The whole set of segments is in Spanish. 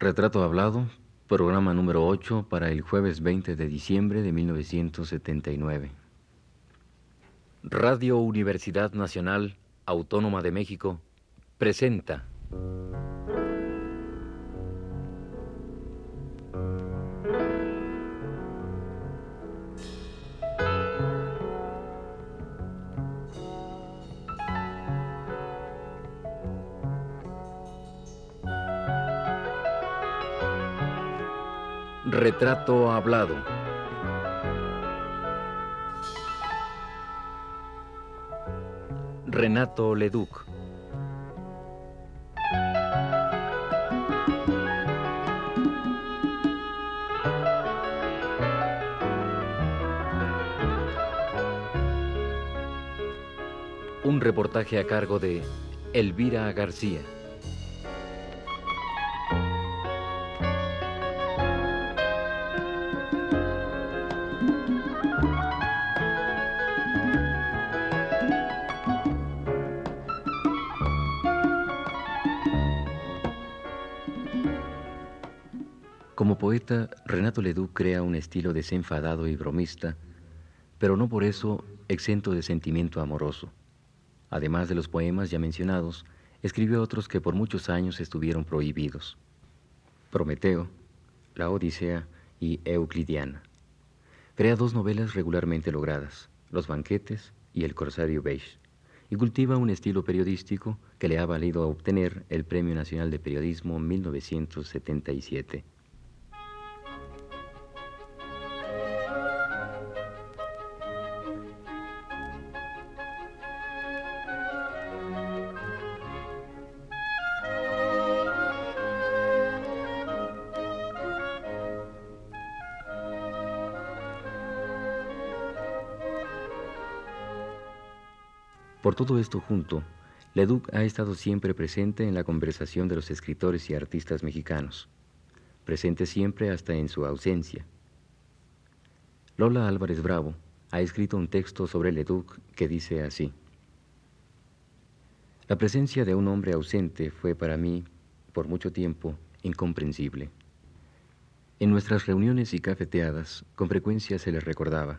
Retrato Hablado, programa número 8 para el jueves 20 de diciembre de 1979. Radio Universidad Nacional Autónoma de México presenta Retrato Hablado. Renato Leduc. Un reportaje a cargo de Elvira García. Poeta, Renato Leduc crea un estilo desenfadado y bromista, pero no por eso exento de sentimiento amoroso. Además de los poemas ya mencionados, escribió otros que por muchos años estuvieron prohibidos. Prometeo, La Odisea y Euclidiana. Crea dos novelas regularmente logradas, Los banquetes y El corsario beige, y cultiva un estilo periodístico que le ha valido obtener el Premio Nacional de Periodismo 1977. Todo esto junto, Leduc ha estado siempre presente en la conversación de los escritores y artistas mexicanos, presente siempre hasta en su ausencia. Lola Álvarez Bravo ha escrito un texto sobre Leduc que dice así. La presencia de un hombre ausente fue para mí, por mucho tiempo, incomprensible. En nuestras reuniones y cafeteadas, con frecuencia se le recordaba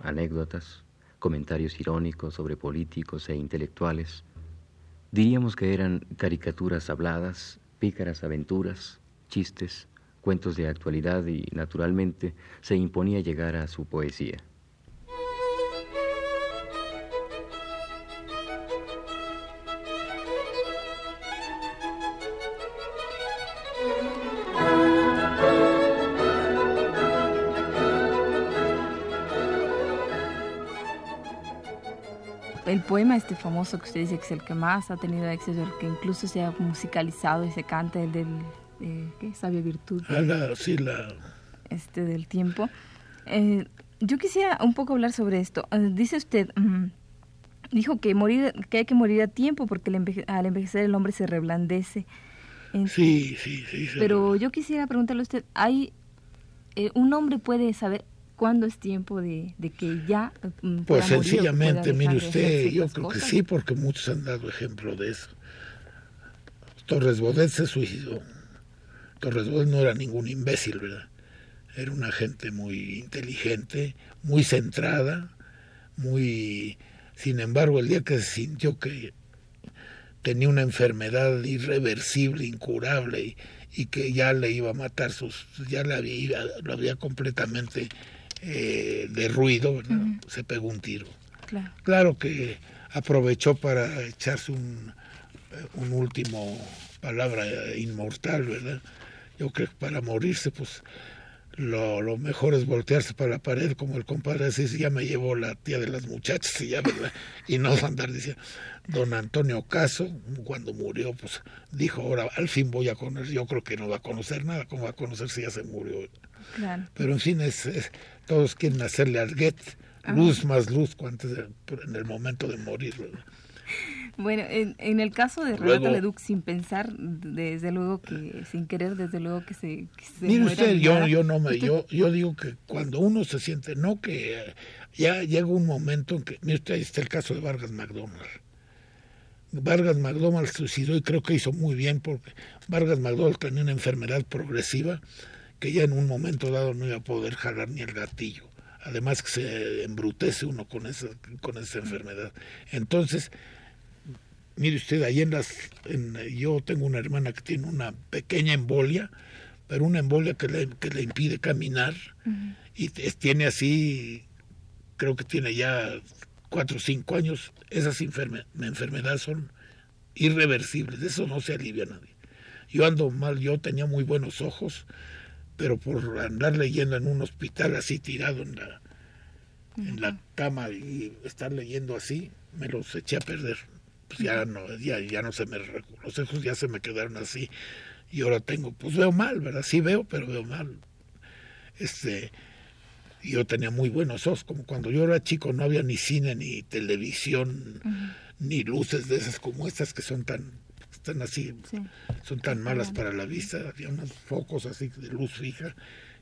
anécdotas, comentarios irónicos sobre políticos e intelectuales. Diríamos que eran caricaturas habladas, pícaras aventuras, chistes, cuentos de actualidad y, naturalmente, se imponía llegar a su poesía. Poema este famoso que usted dice que es el que más ha tenido éxito, el que incluso se ha musicalizado y se canta, el del eh, ¿qué? sabia virtud. Ah, la, sí, la... Este del tiempo. Eh, yo quisiera un poco hablar sobre esto. Eh, dice usted, mm, dijo que morir, que hay que morir a tiempo porque al envejecer el hombre se reblandece. sí, sí, sí. Pero yo quisiera preguntarle a usted, ¿hay un hombre puede saber cuándo es tiempo de, que ya... Mm, pues sencillamente, mire usted, yo creo que sí, porque muchos han dado ejemplo de eso. Torres Bodet se suicidó. Torres Bodet no era ningún imbécil, ¿verdad? Era una gente muy inteligente, muy centrada, muy... Sin embargo, el día que se sintió que tenía una enfermedad irreversible, incurable, y, y que ya le iba a matar sus... ya la había, lo había completamente eh, de ruido, se pegó un tiro. Claro. que aprovechó para echarse un, eh, un último palabra inmortal, ¿verdad? Yo creo que para morirse, pues lo, lo, mejor es voltearse para la pared, como el compadre dice, ya me llevó la tía de las muchachas y ya, ¿verdad? Y no andar diciendo, don Antonio Caso, cuando murió, pues dijo, ahora al fin voy a conocer, yo creo que no va a conocer nada, ¿cómo va a conocer si ya se murió? Pero en fin, es, todos quieren hacerle al get luz más luz antes en el momento de morir. Bueno, en, el caso de Renato Leduc, sin pensar, desde luego que, sin querer, desde luego que se, Mire usted, yo, yo no me, yo, yo digo que cuando uno se siente, no que ya llega un momento en que, mire usted, ahí está el caso de Vargas McDonald. Vargas McDonald suicidó y creo que hizo muy bien porque Vargas McDonald tenía una enfermedad progresiva que ya en un momento dado no iba a poder jalar ni el gatillo. Además que se embrutece uno con esa, con esa enfermedad. Entonces, mire usted, ahí en las... yo tengo una hermana que tiene una pequeña embolia, pero una embolia que le, que le impide caminar y tiene así, creo que tiene ya cuatro o cinco años, esas enfermedades son irreversibles, de eso no se alivia nadie. Yo ando mal, yo tenía muy buenos ojos, pero por andar leyendo en un hospital así tirado en la, en la cama y estar leyendo así, me los eché a perder. Pues ya no, ya, ya no se me, los ojos ya se me quedaron así y ahora tengo, pues veo mal, ¿verdad? Sí veo, pero veo mal. Este, yo tenía muy buenos ojos, como cuando yo era chico no había ni cine, ni televisión, ni luces de esas como estas que son tan, están así, son tan malas para la vista, había unos focos así de luz fija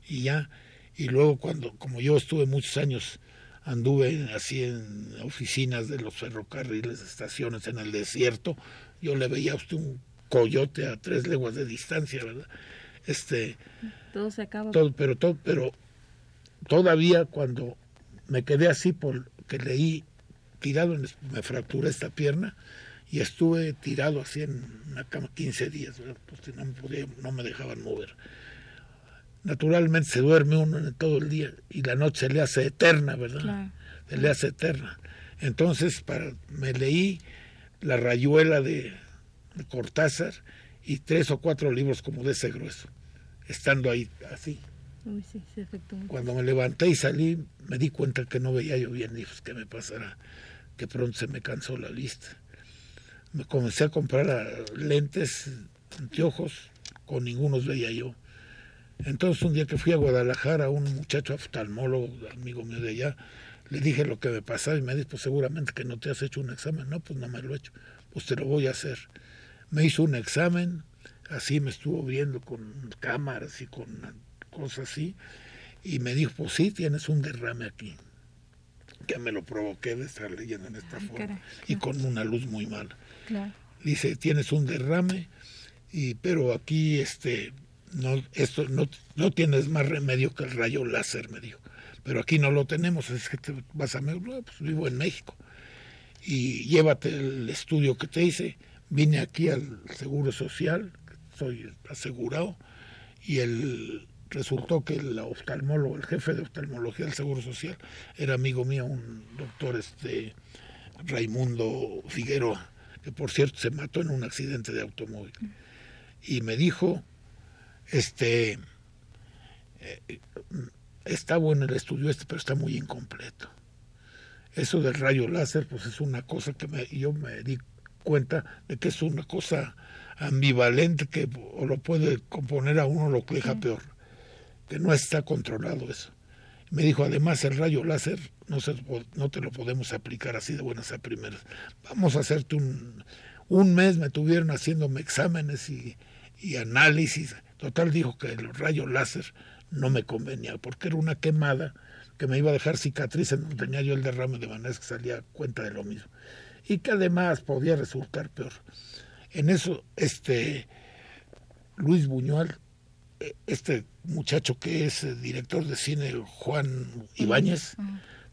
y ya, y luego cuando, como yo estuve muchos años, anduve así en oficinas de los ferrocarriles, estaciones en el desierto, yo le veía a usted un coyote a tres leguas de distancia, ¿verdad? Este, todo se acaba. Todo, pero todo, pero todavía cuando me quedé así porque leí tirado, me fracturé esta pierna y estuve tirado así en una cama 15 días, pues no, me no me dejaban mover. Naturalmente se duerme uno todo el día y la noche le hace eterna, ¿verdad? Se le hace eterna. Entonces para, me leí La rayuela de Cortázar y tres o cuatro libros como de ese grueso, estando ahí así. Cuando me levanté y salí, me di cuenta que no veía yo bien, ¿qué me pasará? Que pronto se me cansó la vista. Me comencé a comprar lentes, anteojos, con ningunos veía yo. Entonces un día que fui a Guadalajara, un muchacho oftalmólogo, amigo mío de allá, le dije lo que me pasaba y me dijo, pues seguramente que no te has hecho un examen. No, pues no me lo he hecho. Pues te lo voy a hacer me hizo un examen, así me estuvo viendo con cámaras y con cosas así, y me dijo, pues sí, tienes un derrame aquí, que me lo provoqué de estar leyendo en esta forma, y con una luz muy mala. Dice, tienes un derrame, y pero aquí este no esto no, no tienes más remedio que el rayo láser, me dijo. Pero aquí no lo tenemos, es que te vas a pues vivo en México. Y llévate el estudio que te hice vine aquí al Seguro Social, soy asegurado, y el, resultó que el oftalmólogo, el jefe de oftalmología del Seguro Social, era amigo mío, un doctor este Raimundo Figueroa, que por cierto se mató en un accidente de automóvil. Y me dijo, este, eh, está bueno el estudio este, pero está muy incompleto. Eso del rayo láser, pues es una cosa que me, yo me di cuenta de que es una cosa ambivalente que o lo puede componer a uno lo que deja peor, no está controlado eso. Me dijo, además, el rayo láser no, te lo podemos aplicar así de buenas a primeras. Vamos a hacerte un... Un mes me tuvieron haciéndome exámenes y, análisis. Total dijo que el rayo láser no me convenía, porque era una quemada que me iba a dejar cicatriz en donde tenía yo el derrame de manera que salía cuenta de lo mismo y que además podía resultar peor. En eso, este Luis Buñuel, este muchacho que es eh, director de cine, Juan Ibáñez,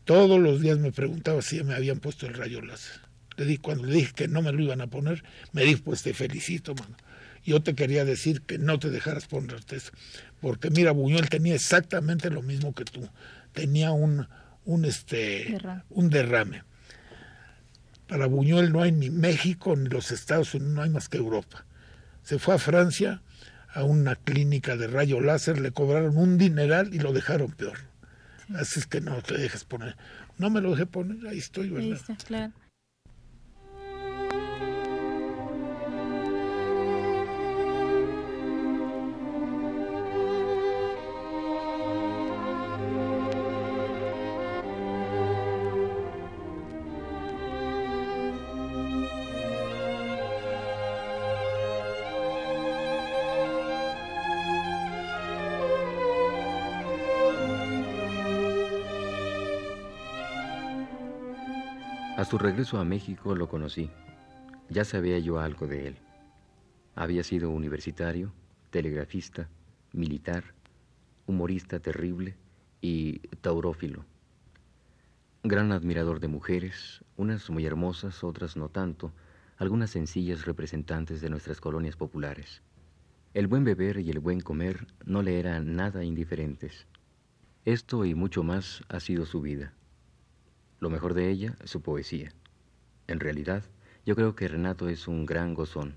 todos los días me preguntaba si me habían puesto el rayo láser. Le di, cuando le dije que no me lo iban a poner, me dijo, pues te felicito, mano. Yo te quería decir que no te dejaras ponerte eso. Porque mira, Buñuel tenía exactamente lo mismo que tú. Tenía un, un, este, un derrame para Buñuel no hay ni México ni los Estados Unidos, no hay más que Europa. Se fue a Francia a una clínica de rayo láser, le cobraron un dineral y lo dejaron peor. Así es que no te dejes poner. No me lo dejé poner, ahí estoy, ¿verdad? Ahí está, claro. Regreso a México lo conocí. ya sabía yo algo de él. Había sido universitario, telegrafista, militar, humorista terrible y taurófilo. Gran admirador de mujeres, unas muy hermosas, otras no tanto, algunas sencillas representantes de nuestras colonias populares. El buen beber y el buen comer no le eran nada indiferentes. Esto y mucho más ha sido su vida. Lo mejor de ella, su poesía. En realidad, yo creo que Renato es un gran gozón.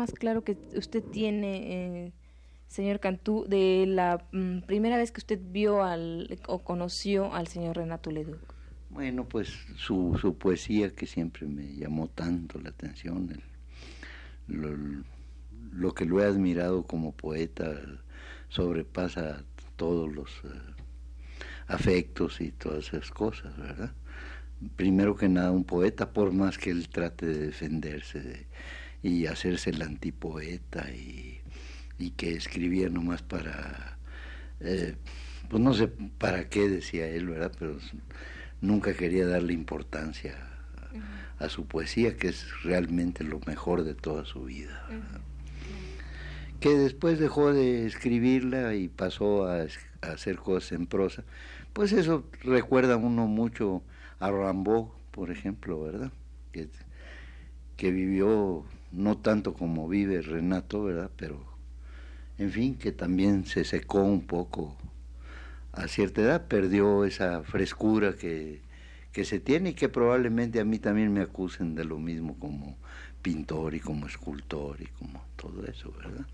Más claro que usted tiene, eh, señor Cantú, de la mm, primera vez que usted vio al, o conoció al señor Renato Leduc? Bueno, pues su, su poesía que siempre me llamó tanto la atención, lo, que lo he admirado como poeta sobrepasa todos los eh, afectos y todas esas cosas, ¿verdad? Primero que nada un poeta, por más que él trate de defenderse de, y hacerse el antipoeta y, y que escribía nomás para, eh, pues no sé para qué decía él, ¿verdad? Pero nunca quería darle importancia a, su poesía, que es realmente lo mejor de toda su vida. Que después dejó de escribirla y pasó a, hacer cosas en prosa, pues eso recuerda uno mucho a Rambo, por ejemplo, ¿verdad? Que, que vivió no tanto como vive Renato, ¿verdad? Pero, en fin, que también se secó un poco a cierta edad, perdió esa frescura que, que se tiene y que probablemente a mí también me acusen de lo mismo como pintor y como escultor y como todo eso, ¿verdad?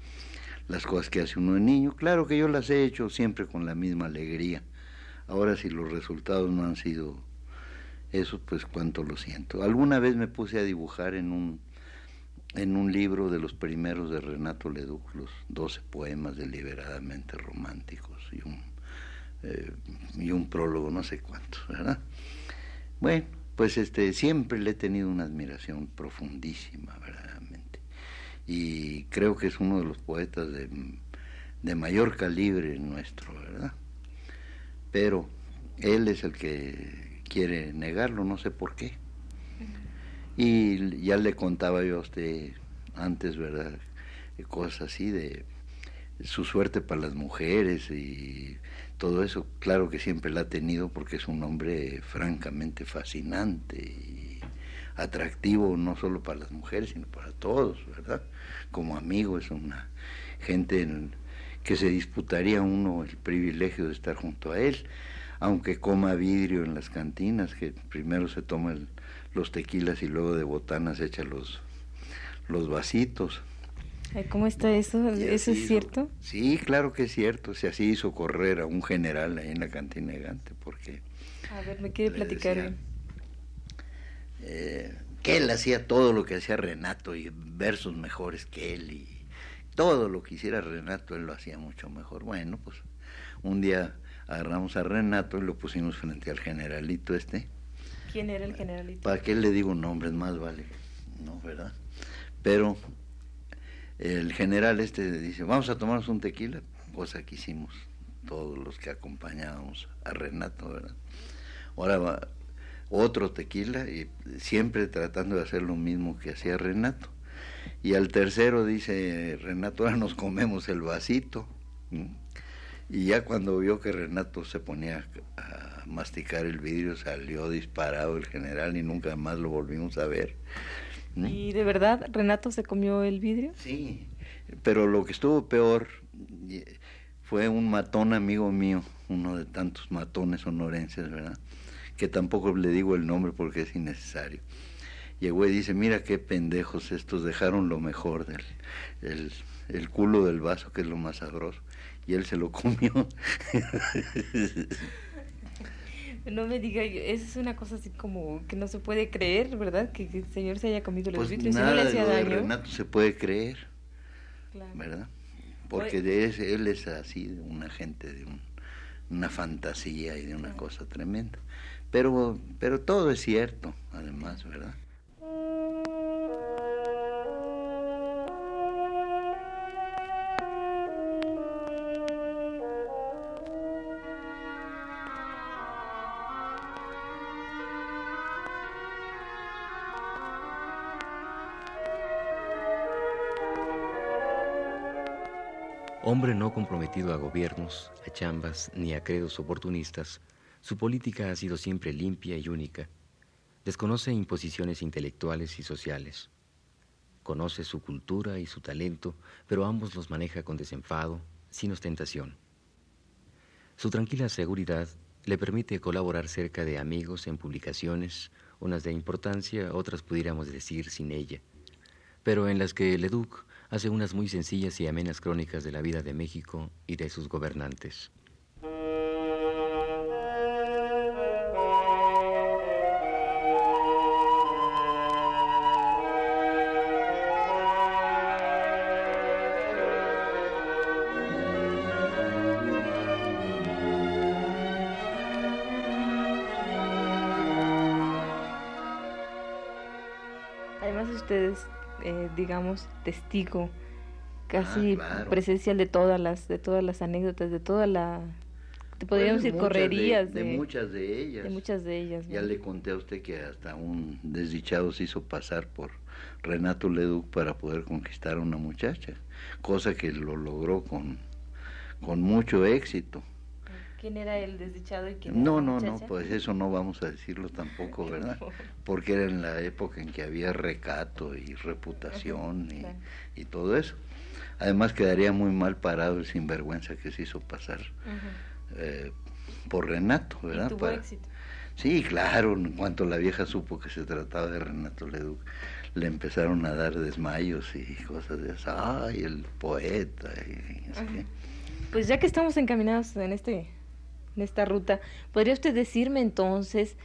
Las cosas que hace uno de niño, claro que yo las he hecho siempre con la misma alegría. Ahora si los resultados no han sido eso, pues cuánto lo siento. Alguna vez me puse a dibujar en un en un libro de los primeros de Renato Leduc, los 12 poemas deliberadamente románticos y un, eh, y un prólogo, no sé cuántos, ¿verdad? Bueno, pues este, siempre le he tenido una admiración profundísima, verdaderamente. Y creo que es uno de los poetas de, de mayor calibre nuestro, ¿verdad? Pero él es el que quiere negarlo, no sé por qué. Y ya le contaba yo a usted antes, ¿verdad? Cosas así de su suerte para las mujeres y todo eso, claro que siempre la ha tenido porque es un hombre francamente fascinante y atractivo no solo para las mujeres, sino para todos, ¿verdad? Como amigo es una gente que se disputaría uno el privilegio de estar junto a él, aunque coma vidrio en las cantinas, que primero se toma el, los tequilas y luego de botanas echa los, los vasitos. ¿Cómo está eso? ¿Eso es cierto? Sí, claro que es cierto. Si así hizo correr a un general ahí en la cantina Gante, porque... A ver, me quiere platicar. eh, que él hacía todo lo que hacía Renato y versos mejores que él y todo lo que hiciera Renato él lo hacía mucho mejor. Bueno, pues un día agarramos a Renato y lo pusimos frente al generalito este ¿Quién era el generalito? ¿Para qué le digo nombres? Más vale, ¿no? ¿Verdad? Pero el general este dice, vamos a tomarnos un tequila, cosa que hicimos todos los que acompañábamos a Renato, ¿verdad? Ahora va otro tequila y siempre tratando de hacer lo mismo que hacía Renato. Y al tercero dice Renato, ahora nos comemos el vasito. Y ya cuando vio que Renato se ponía a masticar el vidrio, salió disparado el general y nunca más lo volvimos a ver. ¿Y de verdad Renato se comió el vidrio? Sí, pero lo que estuvo peor fue un matón amigo mío, uno de tantos matones sonorenses, ¿verdad? Que tampoco le digo el nombre porque es innecesario. Llegó y dice, mira qué pendejos estos, dejaron lo mejor del el, el culo del vaso, que es lo más sabroso y él se lo comió. No me diga, esa es una cosa así como que no se puede creer, ¿verdad? Que, el señor se haya comido los pues y no le hacía daño. Renato se puede creer. ¿verdad? Porque de ese, él es así, un agente de una fantasía y de una cosa tremenda. Pero, pero todo es cierto, además, ¿verdad? Hombre no comprometido a gobiernos, a chambas ni a credos oportunistas, su política ha sido siempre limpia y única. Desconoce imposiciones intelectuales y sociales. Conoce su cultura y su talento, pero ambos los maneja con desenfado, sin ostentación. Su tranquila seguridad le permite colaborar cerca de amigos en publicaciones, unas de importancia, otras pudiéramos decir sin ella, pero en las que Leduc hace unas muy sencillas y amenas crónicas de la vida de México y de sus gobernantes. Digamos, testigo casi ah, presencial de todas las de todas las anécdotas, de toda la te podríamos decir correrías de, muchas de ellas. De muchas de ellas. Ya le conté a usted que hasta un desdichado se hizo pasar por Renato Leduc para poder conquistar a una muchacha, cosa que lo logró con, con mucho éxito. ¿Quién era el desdichado y quién no, era la No, no, pues eso no vamos a decirlo tampoco, ¿verdad? Porque era en la época en que había recato y reputación y, todo eso. Además quedaría muy mal parado el sinvergüenza que se hizo pasar eh, por Renato, ¿verdad? tuvo éxito. Sí, claro, en cuanto la vieja supo que se trataba de Renato Leduc, le empezaron a dar desmayos y cosas de esas. ¡Ay, el poeta! Y, Pues ya que estamos encaminados en este en esta ruta. ¿Podría usted decirme entonces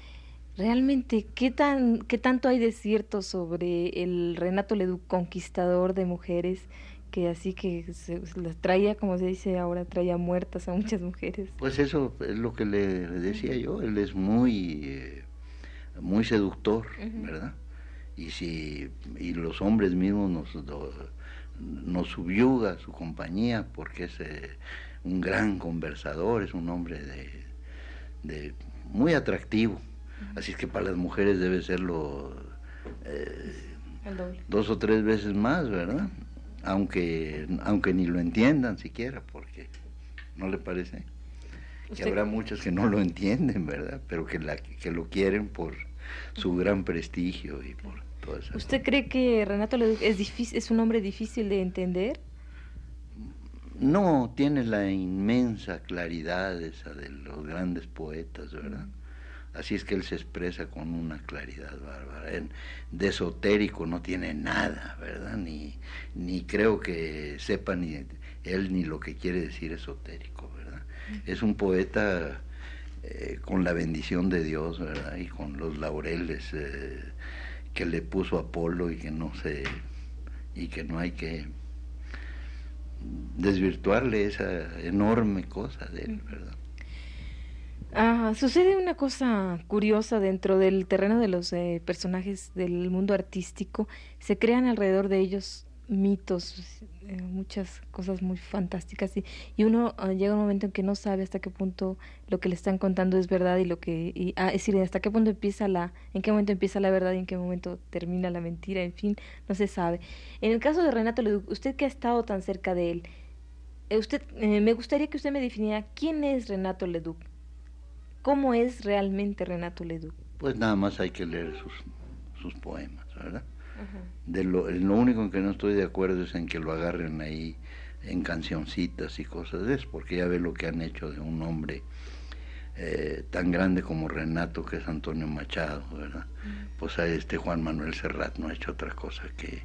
realmente qué, tan, qué tanto hay de cierto sobre el Renato Leduc conquistador de mujeres? que así que se, las traía, como se dice ahora, traía muertas a muchas mujeres. Pues eso es lo que le decía yo, él es muy, eh, muy seductor, ¿verdad? Y si y los hombres mismos nos, nos subyuga su compañía porque es eh, un gran conversador, es un hombre de, muy atractivo. Así es que para las mujeres debe serlo eh, dos o tres veces más, ¿verdad? Aunque, aunque ni lo entiendan siquiera, porque no le parece que habrá muchas que no lo entienden, ¿verdad? Pero que, la, que lo quieren por su gran prestigio y por todo eso. ¿Usted cree que Renato es, difícil, es un hombre difícil de entender? no tiene la inmensa claridad esa de los grandes poetas, ¿verdad? Así es que él se expresa con una claridad bárbara. De esotérico no tiene nada, ¿verdad? Ni, ni creo que sepa ni él ni lo que quiere decir esotérico, ¿verdad? Es un poeta eh, con la bendición de Dios, ¿verdad? Y con los laureles eh, que le puso Apolo y que no se y que no hay que desvirtuarle esa enorme cosa de él, ¿verdad? Ah, sucede una cosa curiosa dentro del terreno de los eh, personajes del mundo artístico. Se crean alrededor de ellos mitos, eh, muchas cosas muy fantásticas y, y uno ah, llega un momento en que no sabe hasta qué punto lo que le están contando es verdad y lo que y, ah, es decir hasta qué punto empieza la en qué momento empieza la verdad y en qué momento termina la mentira en fin no se sabe. En el caso de Renato Leduc usted que ha estado tan cerca de él eh, usted eh, me gustaría que usted me definiera quién es Renato Leduc. Cómo es realmente Renato Leduc pues nada más hay que leer sus sus poemas verdad de lo, lo único en que no estoy de acuerdo es en que lo agarren ahí en cancioncitas y cosas de eso, porque ya ve lo que han hecho de un hombre eh, tan grande como Renato, que es Antonio Machado, ¿verdad? Pues a este Juan Manuel Serrat no ha hecho otra cosa que,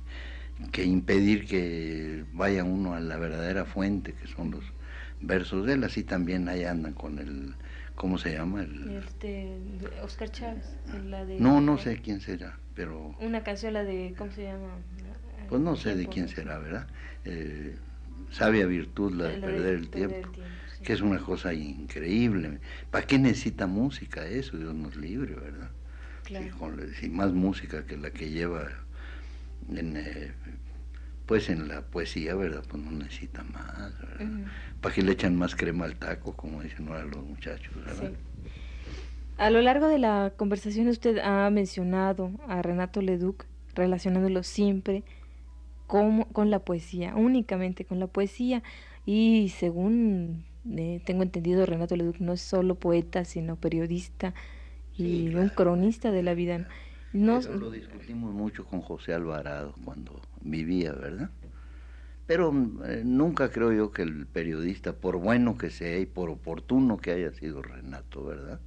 que impedir que vaya uno a la verdadera fuente, que son los versos de él, así también ahí andan con el, ¿cómo se llama? El, este, Oscar Chávez. no, no sé quién será, pero... Una canción, la de, ¿cómo se llama? Pues no sé de quién será, ¿verdad? Eh, sabia virtud la de perder el tiempo, que es una cosa increíble. ¿Para qué necesita música eso? Dios nos libre, ¿verdad? Si, más música que la que lleva en, eh, pues en la poesía, ¿verdad? Pues no necesita más, ¿verdad? Para que le echan más crema al taco, como dicen ahora los muchachos, ¿verdad? A lo largo de la conversación usted ha mencionado a Renato Leduc relacionándolo siempre con, con la poesía, únicamente con la poesía. Y según eh, tengo entendido, Renato Leduc no es solo poeta, sino periodista y un cronista de la vida. No, lo discutimos mucho con José Alvarado cuando vivía, ¿verdad? Pero eh, nunca creo yo que el periodista, por bueno que sea y por oportuno que haya sido Renato, ¿verdad?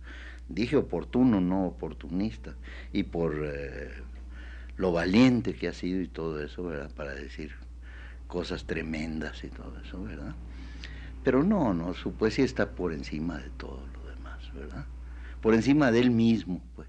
Dije oportuno, no oportunista, y por eh, lo valiente que ha sido y todo eso, ¿verdad? Para decir cosas tremendas y todo eso, ¿verdad? Pero no, no, su poesía está por encima de todo lo demás, ¿verdad? Por encima de él mismo, pues.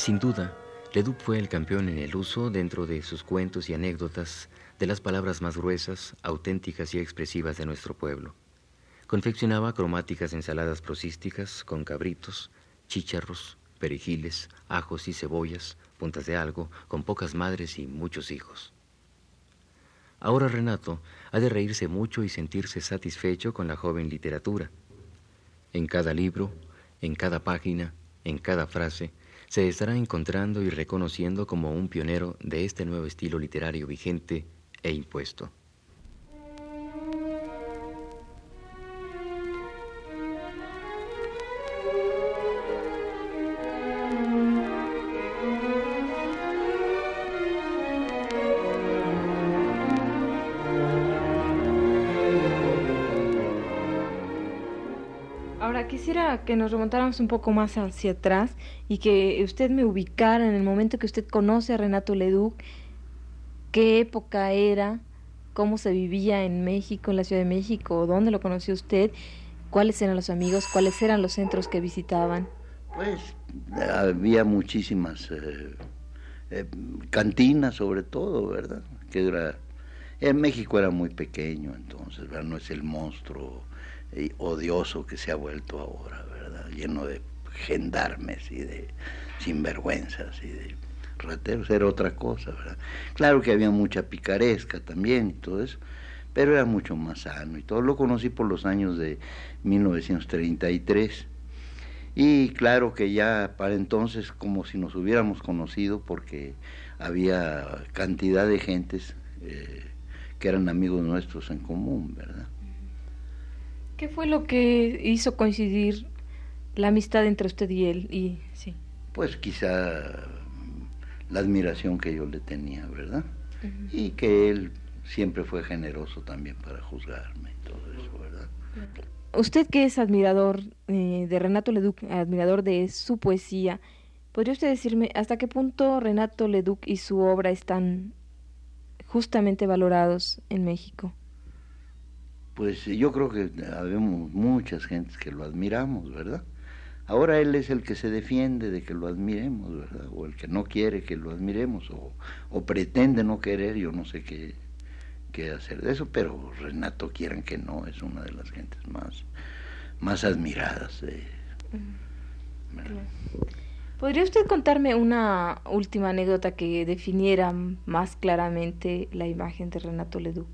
Sin duda, Leduc fue el campeón en el uso, dentro de sus cuentos y anécdotas, de las palabras más gruesas, auténticas y expresivas de nuestro pueblo. Confeccionaba cromáticas ensaladas prosísticas con cabritos, chícharros, perejiles, ajos y cebollas, puntas de algo, con pocas madres y muchos hijos. Ahora Renato ha de reírse mucho y sentirse satisfecho con la joven literatura. En cada libro, en cada página, en cada frase, se estará encontrando y reconociendo como un pionero de este nuevo estilo literario vigente e impuesto. Que nos remontáramos un poco más hacia atrás y que usted me ubicara en el momento que usted conoce a Renato Leduc, qué época era, cómo se vivía en México, en la Ciudad de México, dónde lo conoció usted, cuáles eran los amigos, cuáles eran los centros que visitaban. Pues había muchísimas eh, eh, cantinas sobre todo, ¿verdad? Que era, en México era muy pequeño, entonces no es el monstruo odioso que se ha vuelto ahora, ¿verdad? Lleno de gendarmes y de sinvergüenzas y de rateros, era otra cosa. Claro que había mucha picaresca también y todo eso, pero era mucho más sano y todo. Lo conocí por los años de 1933 y claro que ya para entonces como si nos hubiéramos conocido porque había cantidad de gentes eh, que eran amigos nuestros en común, ¿verdad? ¿Qué fue lo que hizo coincidir la amistad entre usted y él? Y, sí. Pues quizá la admiración que yo le tenía, ¿verdad? Y que él siempre fue generoso también para juzgarme y todo eso, ¿verdad? Usted que es admirador eh, de Renato Leduc, admirador de su poesía, ¿podría usted decirme hasta qué punto Renato Leduc y su obra están justamente valorados en México? pues yo creo que habemos muchas gentes que lo admiramos, ¿verdad? Ahora él es el que se defiende de que lo admiremos, ¿verdad? O el que no quiere que lo admiremos, o, pretende no querer, yo no sé qué, qué, hacer de eso, pero Renato quieran que no, es una de las gentes más, más admiradas. ¿Podría usted contarme una última anécdota que definiera más claramente la imagen de Renato Leduc?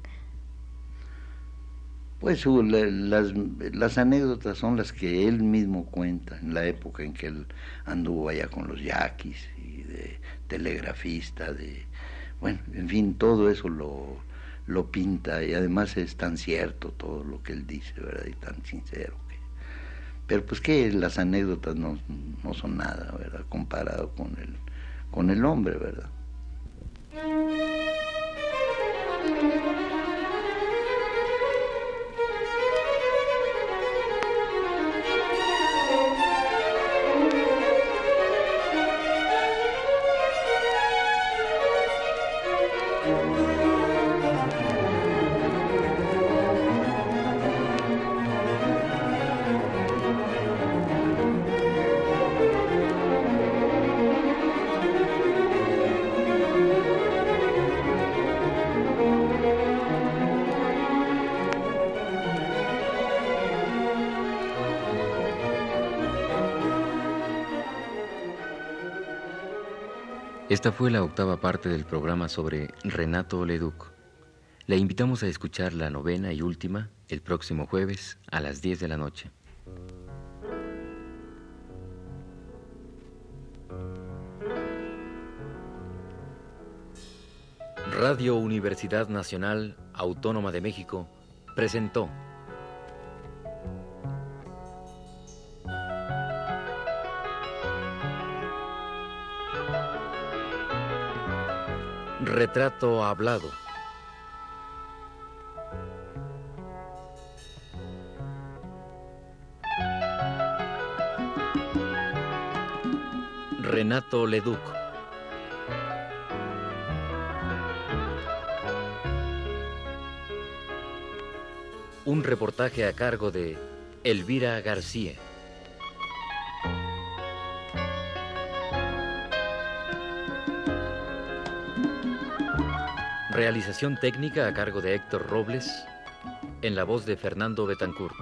Pues las, las, anécdotas son las que él mismo cuenta en la época en que él anduvo allá con los yaquis y de telegrafista, de bueno, en fin, todo eso lo, lo pinta y además es tan cierto todo lo que él dice, ¿verdad? Y tan sincero. Que, pero pues que las anécdotas no, no son nada, ¿verdad? Comparado con el, con el hombre, ¿verdad? Esta fue la octava parte del programa sobre Renato Leduc. Le invitamos a escuchar la novena y última el próximo jueves a las 10 de la noche. Radio Universidad Nacional Autónoma de México presentó Retrato hablado. Renato Leduc. Un reportaje a cargo de Elvira García. Realización técnica a cargo de Héctor Robles, en la voz de Fernando Betancourt.